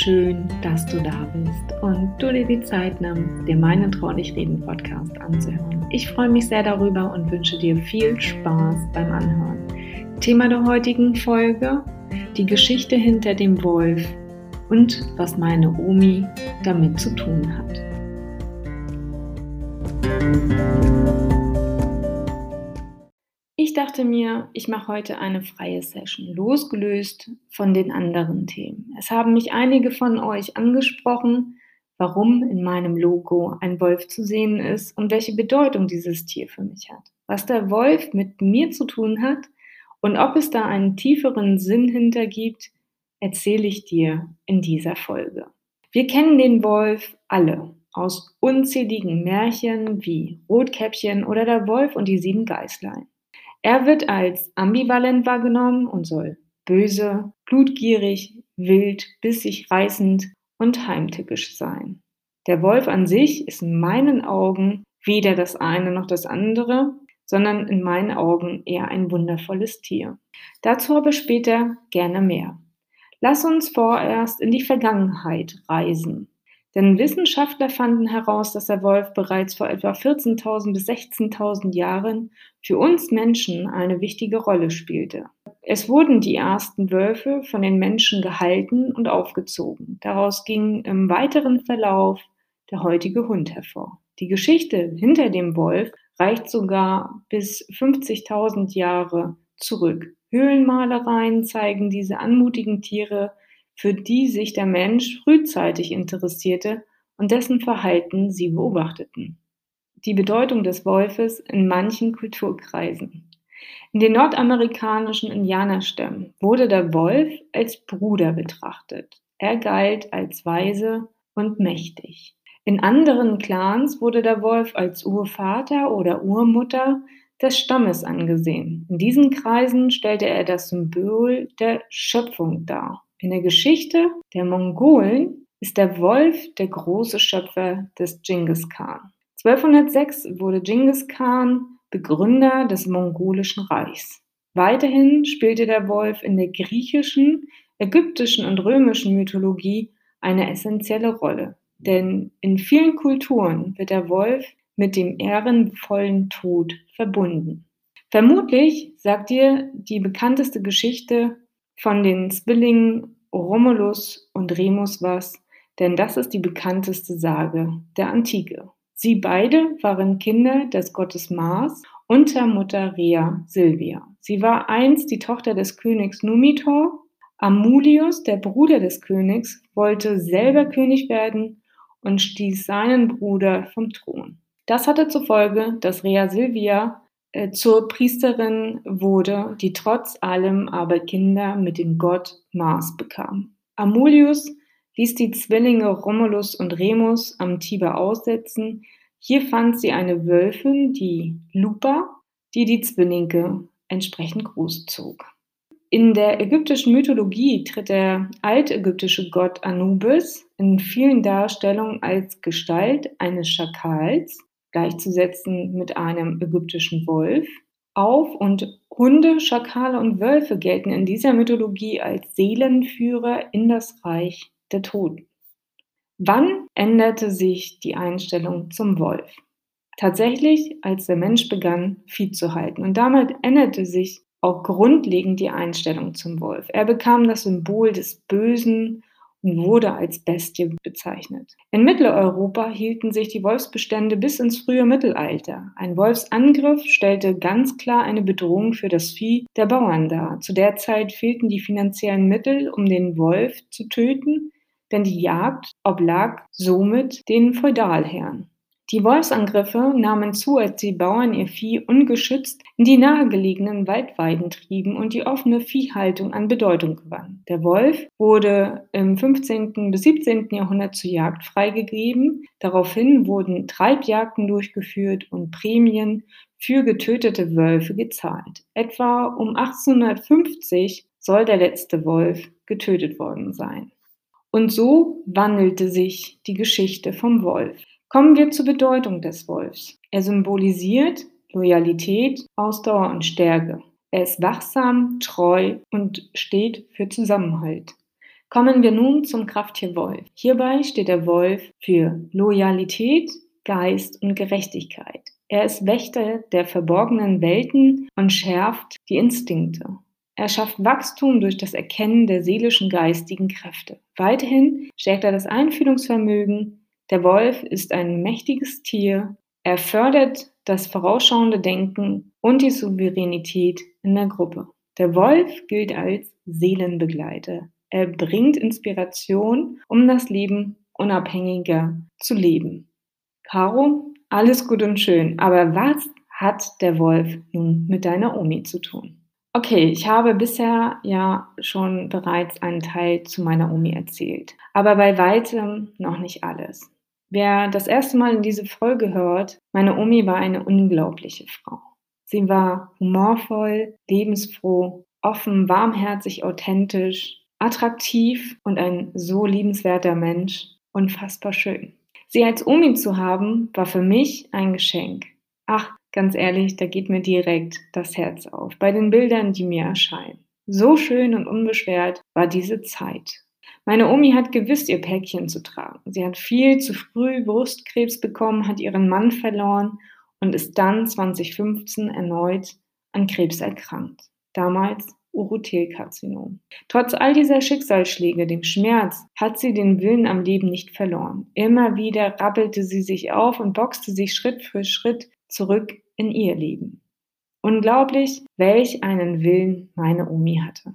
schön, dass du da bist und du dir die Zeit nimmst, dir meinen Traulich Reden Podcast anzuhören. Ich freue mich sehr darüber und wünsche dir viel Spaß beim Anhören. Thema der heutigen Folge: die Geschichte hinter dem Wolf und was meine Omi damit zu tun hat. Ich dachte mir, ich mache heute eine freie Session, losgelöst von den anderen Themen. Es haben mich einige von euch angesprochen, warum in meinem Logo ein Wolf zu sehen ist und welche Bedeutung dieses Tier für mich hat. Was der Wolf mit mir zu tun hat und ob es da einen tieferen Sinn hinter gibt, erzähle ich dir in dieser Folge. Wir kennen den Wolf alle aus unzähligen Märchen wie Rotkäppchen oder der Wolf und die sieben Geißlein. Er wird als ambivalent wahrgenommen und soll böse, blutgierig, wild, bissig reißend und heimtückisch sein. Der Wolf an sich ist in meinen Augen weder das eine noch das andere, sondern in meinen Augen eher ein wundervolles Tier. Dazu aber später gerne mehr. Lass uns vorerst in die Vergangenheit reisen. Denn Wissenschaftler fanden heraus, dass der Wolf bereits vor etwa 14.000 bis 16.000 Jahren für uns Menschen eine wichtige Rolle spielte. Es wurden die ersten Wölfe von den Menschen gehalten und aufgezogen. Daraus ging im weiteren Verlauf der heutige Hund hervor. Die Geschichte hinter dem Wolf reicht sogar bis 50.000 Jahre zurück. Höhlenmalereien zeigen diese anmutigen Tiere für die sich der Mensch frühzeitig interessierte und dessen Verhalten sie beobachteten. Die Bedeutung des Wolfes in manchen Kulturkreisen. In den nordamerikanischen Indianerstämmen wurde der Wolf als Bruder betrachtet. Er galt als weise und mächtig. In anderen Clans wurde der Wolf als Urvater oder Urmutter des Stammes angesehen. In diesen Kreisen stellte er das Symbol der Schöpfung dar. In der Geschichte der Mongolen ist der Wolf der große Schöpfer des Genghis Khan. 1206 wurde Genghis Khan Begründer des mongolischen Reichs. Weiterhin spielte der Wolf in der griechischen, ägyptischen und römischen Mythologie eine essentielle Rolle. Denn in vielen Kulturen wird der Wolf mit dem ehrenvollen Tod verbunden. Vermutlich sagt dir die bekannteste Geschichte von den Zwillingen Romulus und Remus was, denn das ist die bekannteste Sage der Antike. Sie beide waren Kinder des Gottes Mars und der Mutter Rhea Silvia. Sie war einst die Tochter des Königs Numitor. Amulius, der Bruder des Königs, wollte selber König werden und stieß seinen Bruder vom Thron. Das hatte zur Folge, dass Rhea Silvia zur Priesterin wurde, die trotz allem aber Kinder mit dem Gott Mars bekam. Amulius ließ die Zwillinge Romulus und Remus am Tiber aussetzen. Hier fand sie eine Wölfin, die Lupa, die die Zwillinge entsprechend großzog. In der ägyptischen Mythologie tritt der altägyptische Gott Anubis in vielen Darstellungen als Gestalt eines Schakals gleichzusetzen mit einem ägyptischen Wolf auf und Hunde, Schakale und Wölfe gelten in dieser Mythologie als Seelenführer in das Reich der Toten. Wann änderte sich die Einstellung zum Wolf? Tatsächlich, als der Mensch begann, Vieh zu halten. Und damit änderte sich auch grundlegend die Einstellung zum Wolf. Er bekam das Symbol des Bösen wurde als Bestie bezeichnet. In Mitteleuropa hielten sich die Wolfsbestände bis ins frühe Mittelalter. Ein Wolfsangriff stellte ganz klar eine Bedrohung für das Vieh der Bauern dar. Zu der Zeit fehlten die finanziellen Mittel, um den Wolf zu töten, denn die Jagd oblag somit den Feudalherren. Die Wolfsangriffe nahmen zu, als die Bauern ihr Vieh ungeschützt in die nahegelegenen Waldweiden trieben und die offene Viehhaltung an Bedeutung gewann. Der Wolf wurde im 15. bis 17. Jahrhundert zur Jagd freigegeben. Daraufhin wurden Treibjagden durchgeführt und Prämien für getötete Wölfe gezahlt. Etwa um 1850 soll der letzte Wolf getötet worden sein. Und so wandelte sich die Geschichte vom Wolf. Kommen wir zur Bedeutung des Wolfs. Er symbolisiert Loyalität, Ausdauer und Stärke. Er ist wachsam, treu und steht für Zusammenhalt. Kommen wir nun zum Krafttier Wolf. Hierbei steht der Wolf für Loyalität, Geist und Gerechtigkeit. Er ist Wächter der verborgenen Welten und schärft die Instinkte. Er schafft Wachstum durch das Erkennen der seelischen geistigen Kräfte. Weiterhin stärkt er das Einfühlungsvermögen. Der Wolf ist ein mächtiges Tier. Er fördert das vorausschauende Denken und die Souveränität in der Gruppe. Der Wolf gilt als Seelenbegleiter. Er bringt Inspiration, um das Leben unabhängiger zu leben. Caro, alles gut und schön, aber was hat der Wolf nun mit deiner Omi zu tun? Okay, ich habe bisher ja schon bereits einen Teil zu meiner Omi erzählt, aber bei weitem noch nicht alles. Wer das erste Mal in diese Folge hört, meine Omi war eine unglaubliche Frau. Sie war humorvoll, lebensfroh, offen, warmherzig, authentisch, attraktiv und ein so liebenswerter Mensch, unfassbar schön. Sie als Omi zu haben, war für mich ein Geschenk. Ach, ganz ehrlich, da geht mir direkt das Herz auf bei den Bildern, die mir erscheinen. So schön und unbeschwert war diese Zeit. Meine Omi hat gewiss ihr Päckchen zu tragen. Sie hat viel zu früh Brustkrebs bekommen, hat ihren Mann verloren und ist dann 2015 erneut an Krebs erkrankt. Damals Urothelkarzinom. Trotz all dieser Schicksalsschläge, dem Schmerz, hat sie den Willen am Leben nicht verloren. Immer wieder rappelte sie sich auf und boxte sich Schritt für Schritt zurück in ihr Leben. Unglaublich, welch einen Willen meine Omi hatte.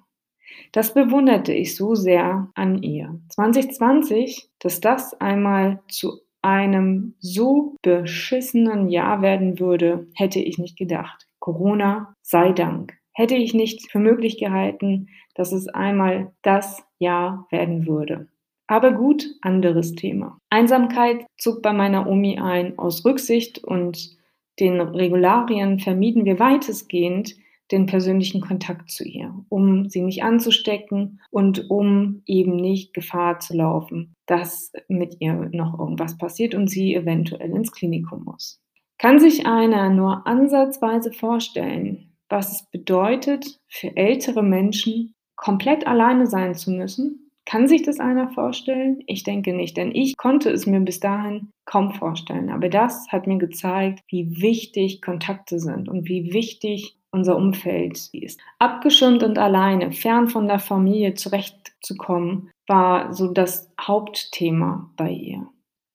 Das bewunderte ich so sehr an ihr. 2020, dass das einmal zu einem so beschissenen Jahr werden würde, hätte ich nicht gedacht. Corona sei Dank hätte ich nicht für möglich gehalten, dass es einmal das Jahr werden würde. Aber gut, anderes Thema. Einsamkeit zog bei meiner Omi ein. Aus Rücksicht und den Regularien vermieden wir weitestgehend den persönlichen Kontakt zu ihr, um sie nicht anzustecken und um eben nicht Gefahr zu laufen, dass mit ihr noch irgendwas passiert und sie eventuell ins Klinikum muss. Kann sich einer nur ansatzweise vorstellen, was es bedeutet, für ältere Menschen komplett alleine sein zu müssen. Kann sich das einer vorstellen? Ich denke nicht, denn ich konnte es mir bis dahin kaum vorstellen. Aber das hat mir gezeigt, wie wichtig Kontakte sind und wie wichtig unser Umfeld ist. Abgeschirmt und alleine, fern von der Familie zurechtzukommen, war so das Hauptthema bei ihr.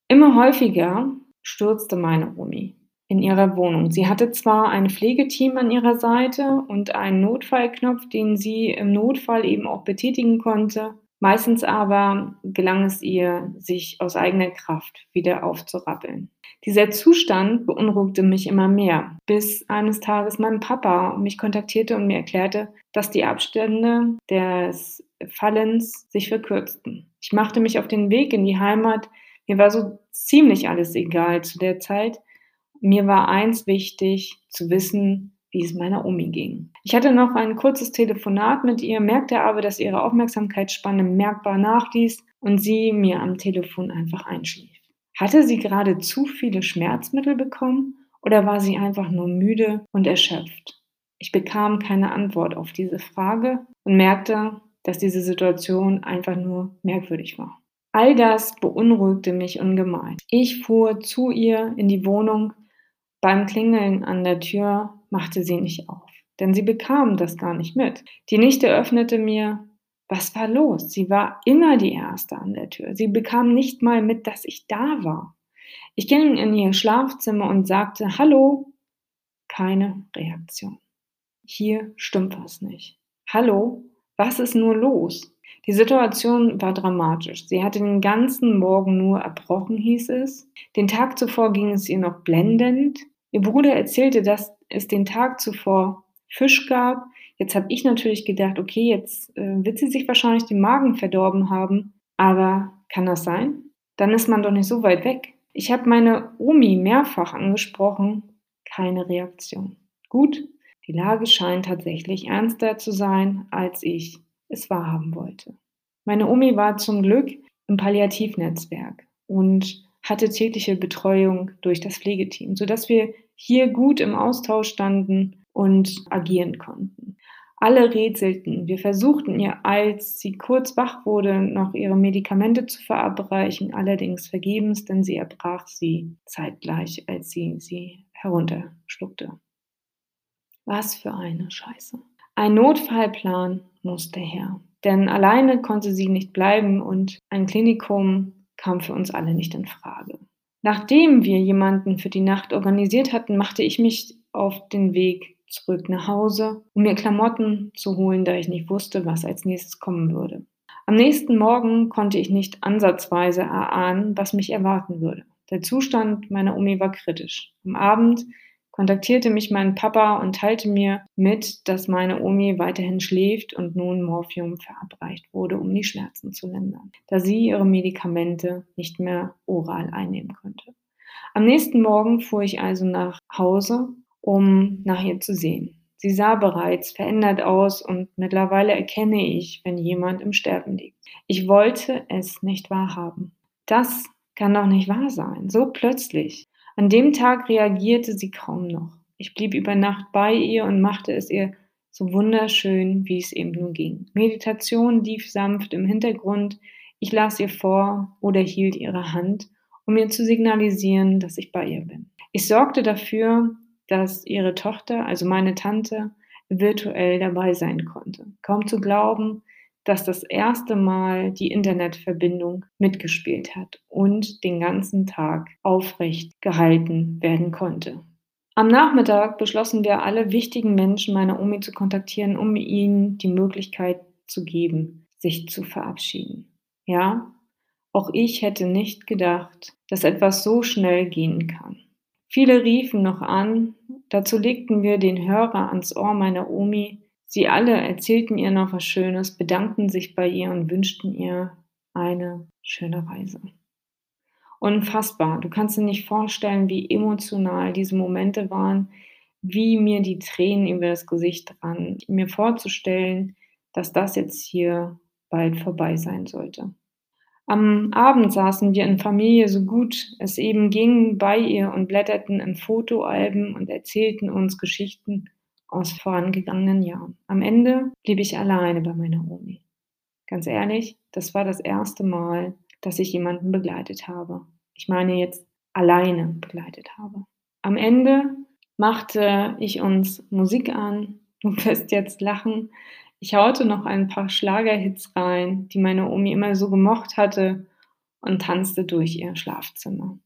Immer häufiger stürzte meine Omi in ihrer Wohnung. Sie hatte zwar ein Pflegeteam an ihrer Seite und einen Notfallknopf, den sie im Notfall eben auch betätigen konnte. Meistens aber gelang es ihr, sich aus eigener Kraft wieder aufzurappeln. Dieser Zustand beunruhigte mich immer mehr, bis eines Tages mein Papa mich kontaktierte und mir erklärte, dass die Abstände des Fallens sich verkürzten. Ich machte mich auf den Weg in die Heimat. Mir war so ziemlich alles egal zu der Zeit mir war eins wichtig, zu wissen, wie es meiner Omi ging. Ich hatte noch ein kurzes Telefonat mit ihr, merkte aber, dass ihre Aufmerksamkeitsspanne merkbar nachließ und sie mir am Telefon einfach einschlief. Hatte sie gerade zu viele Schmerzmittel bekommen oder war sie einfach nur müde und erschöpft? Ich bekam keine Antwort auf diese Frage und merkte, dass diese Situation einfach nur merkwürdig war. All das beunruhigte mich ungemein. Ich fuhr zu ihr in die Wohnung, beim Klingeln an der Tür machte sie nicht auf, denn sie bekam das gar nicht mit. Die Nichte öffnete mir, was war los? Sie war immer die Erste an der Tür. Sie bekam nicht mal mit, dass ich da war. Ich ging in ihr Schlafzimmer und sagte, hallo. Keine Reaktion. Hier stimmt was nicht. Hallo, was ist nur los? Die Situation war dramatisch. Sie hatte den ganzen Morgen nur erbrochen, hieß es. Den Tag zuvor ging es ihr noch blendend. Ihr Bruder erzählte, dass es den Tag zuvor Fisch gab. Jetzt habe ich natürlich gedacht, okay, jetzt äh, wird sie sich wahrscheinlich den Magen verdorben haben. Aber kann das sein? Dann ist man doch nicht so weit weg. Ich habe meine Omi mehrfach angesprochen. Keine Reaktion. Gut, die Lage scheint tatsächlich ernster zu sein, als ich es wahrhaben wollte. Meine Omi war zum Glück im Palliativnetzwerk und hatte tägliche Betreuung durch das Pflegeteam, sodass wir hier gut im Austausch standen und agieren konnten. Alle rätselten. Wir versuchten ihr, als sie kurz wach wurde, noch ihre Medikamente zu verabreichen, allerdings vergebens, denn sie erbrach sie zeitgleich, als sie sie herunterschluckte. Was für eine Scheiße. Ein Notfallplan musste her, denn alleine konnte sie nicht bleiben und ein Klinikum kam für uns alle nicht in Frage. Nachdem wir jemanden für die Nacht organisiert hatten, machte ich mich auf den Weg zurück nach Hause, um mir Klamotten zu holen, da ich nicht wusste, was als nächstes kommen würde. Am nächsten Morgen konnte ich nicht ansatzweise erahnen, was mich erwarten würde. Der Zustand meiner Omi war kritisch. Am Abend kontaktierte mich mein Papa und teilte mir mit, dass meine Omi weiterhin schläft und nun Morphium verabreicht wurde, um die Schmerzen zu lindern, da sie ihre Medikamente nicht mehr oral einnehmen könnte. Am nächsten Morgen fuhr ich also nach Hause, um nach ihr zu sehen. Sie sah bereits verändert aus und mittlerweile erkenne ich, wenn jemand im Sterben liegt. Ich wollte es nicht wahrhaben. Das kann doch nicht wahr sein. So plötzlich. An dem Tag reagierte sie kaum noch. Ich blieb über Nacht bei ihr und machte es ihr so wunderschön, wie es eben nur ging. Meditation lief sanft im Hintergrund. Ich las ihr vor oder hielt ihre Hand, um ihr zu signalisieren, dass ich bei ihr bin. Ich sorgte dafür, dass ihre Tochter, also meine Tante, virtuell dabei sein konnte. Kaum zu glauben, dass das erste Mal die Internetverbindung mitgespielt hat und den ganzen Tag aufrecht gehalten werden konnte. Am Nachmittag beschlossen wir alle wichtigen Menschen meiner Omi zu kontaktieren, um ihnen die Möglichkeit zu geben, sich zu verabschieden. Ja, auch ich hätte nicht gedacht, dass etwas so schnell gehen kann. Viele riefen noch an, dazu legten wir den Hörer ans Ohr meiner Omi, Sie alle erzählten ihr noch was Schönes, bedankten sich bei ihr und wünschten ihr eine schöne Reise. Unfassbar. Du kannst dir nicht vorstellen, wie emotional diese Momente waren, wie mir die Tränen über das Gesicht ran, mir vorzustellen, dass das jetzt hier bald vorbei sein sollte. Am Abend saßen wir in Familie so gut es eben ging bei ihr und blätterten in Fotoalben und erzählten uns Geschichten aus vorangegangenen Jahren. Am Ende blieb ich alleine bei meiner Omi. Ganz ehrlich, das war das erste Mal, dass ich jemanden begleitet habe. Ich meine jetzt alleine begleitet habe. Am Ende machte ich uns Musik an. Du wirst jetzt lachen. Ich haute noch ein paar Schlagerhits rein, die meine Omi immer so gemocht hatte und tanzte durch ihr Schlafzimmer.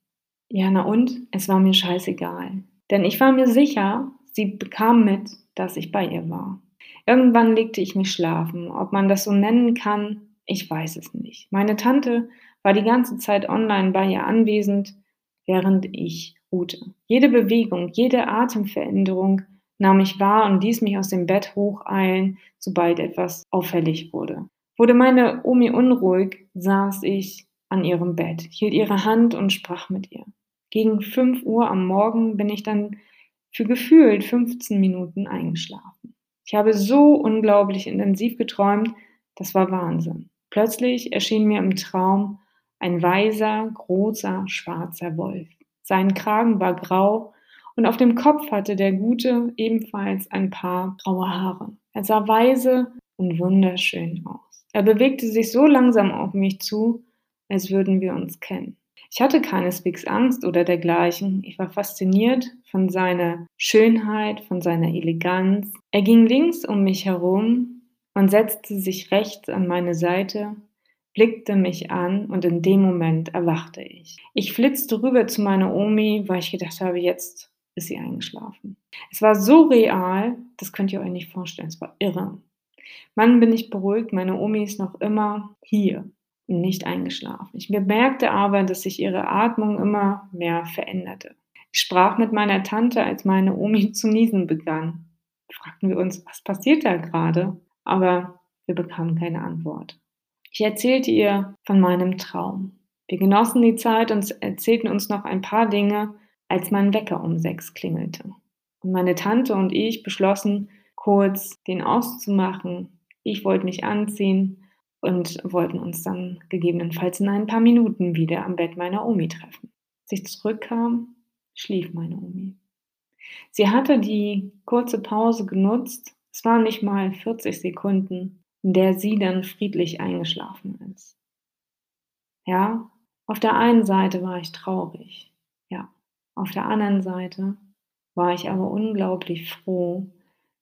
Ja, na und? Es war mir scheißegal. Denn ich war mir sicher, Sie bekam mit, dass ich bei ihr war. Irgendwann legte ich mich schlafen. Ob man das so nennen kann, ich weiß es nicht. Meine Tante war die ganze Zeit online bei ihr anwesend, während ich ruhte. Jede Bewegung, jede Atemveränderung nahm ich wahr und ließ mich aus dem Bett hocheilen, sobald etwas auffällig wurde. Wurde meine Omi unruhig, saß ich an ihrem Bett, hielt ihre Hand und sprach mit ihr. Gegen fünf Uhr am Morgen bin ich dann für gefühlt 15 Minuten eingeschlafen. Ich habe so unglaublich intensiv geträumt, das war Wahnsinn. Plötzlich erschien mir im Traum ein weiser, großer, schwarzer Wolf. Sein Kragen war grau und auf dem Kopf hatte der Gute ebenfalls ein paar graue Haare. Er sah weise und wunderschön aus. Er bewegte sich so langsam auf mich zu, als würden wir uns kennen. Ich hatte keineswegs Angst oder dergleichen. Ich war fasziniert von seiner Schönheit, von seiner Eleganz. Er ging links um mich herum und setzte sich rechts an meine Seite, blickte mich an und in dem Moment erwachte ich. Ich flitzte rüber zu meiner Omi, weil ich gedacht habe, jetzt ist sie eingeschlafen. Es war so real, das könnt ihr euch nicht vorstellen, es war irre. Mann bin ich beruhigt, meine Omi ist noch immer hier nicht eingeschlafen. Ich bemerkte aber, dass sich ihre Atmung immer mehr veränderte. Ich sprach mit meiner Tante, als meine Omi zu niesen begann. Fragten wir uns, was passiert da gerade? Aber wir bekamen keine Antwort. Ich erzählte ihr von meinem Traum. Wir genossen die Zeit und erzählten uns noch ein paar Dinge, als mein Wecker um sechs klingelte. Und meine Tante und ich beschlossen, kurz den auszumachen. Ich wollte mich anziehen und wollten uns dann gegebenenfalls in ein paar Minuten wieder am Bett meiner Omi treffen. Als ich zurückkam, schlief meine Omi. Sie hatte die kurze Pause genutzt, Es waren nicht mal 40 Sekunden, in der sie dann friedlich eingeschlafen ist. Ja, auf der einen Seite war ich traurig. Ja, auf der anderen Seite war ich aber unglaublich froh,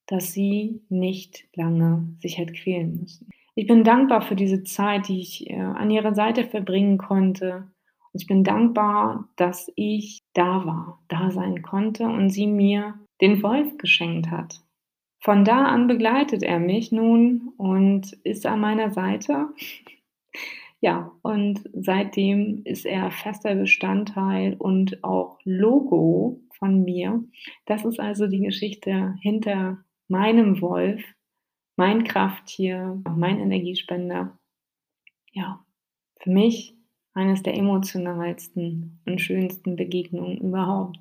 dass sie nicht lange sich hat quälen müssen. Ich bin dankbar für diese Zeit, die ich äh, an ihrer Seite verbringen konnte. Und ich bin dankbar, dass ich da war, da sein konnte und sie mir den Wolf geschenkt hat. Von da an begleitet er mich nun und ist an meiner Seite. Ja, und seitdem ist er fester Bestandteil und auch Logo von mir. Das ist also die Geschichte hinter meinem Wolf, mein Krafttier, mein Energiespender. Ja, für mich eines der emotionalsten und schönsten Begegnungen überhaupt.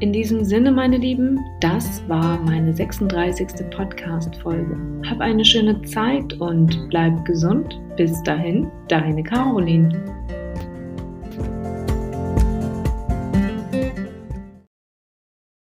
In diesem Sinne, meine Lieben, das war meine 36. Podcast-Folge. Hab eine schöne Zeit und bleib gesund. Bis dahin, deine Caroline.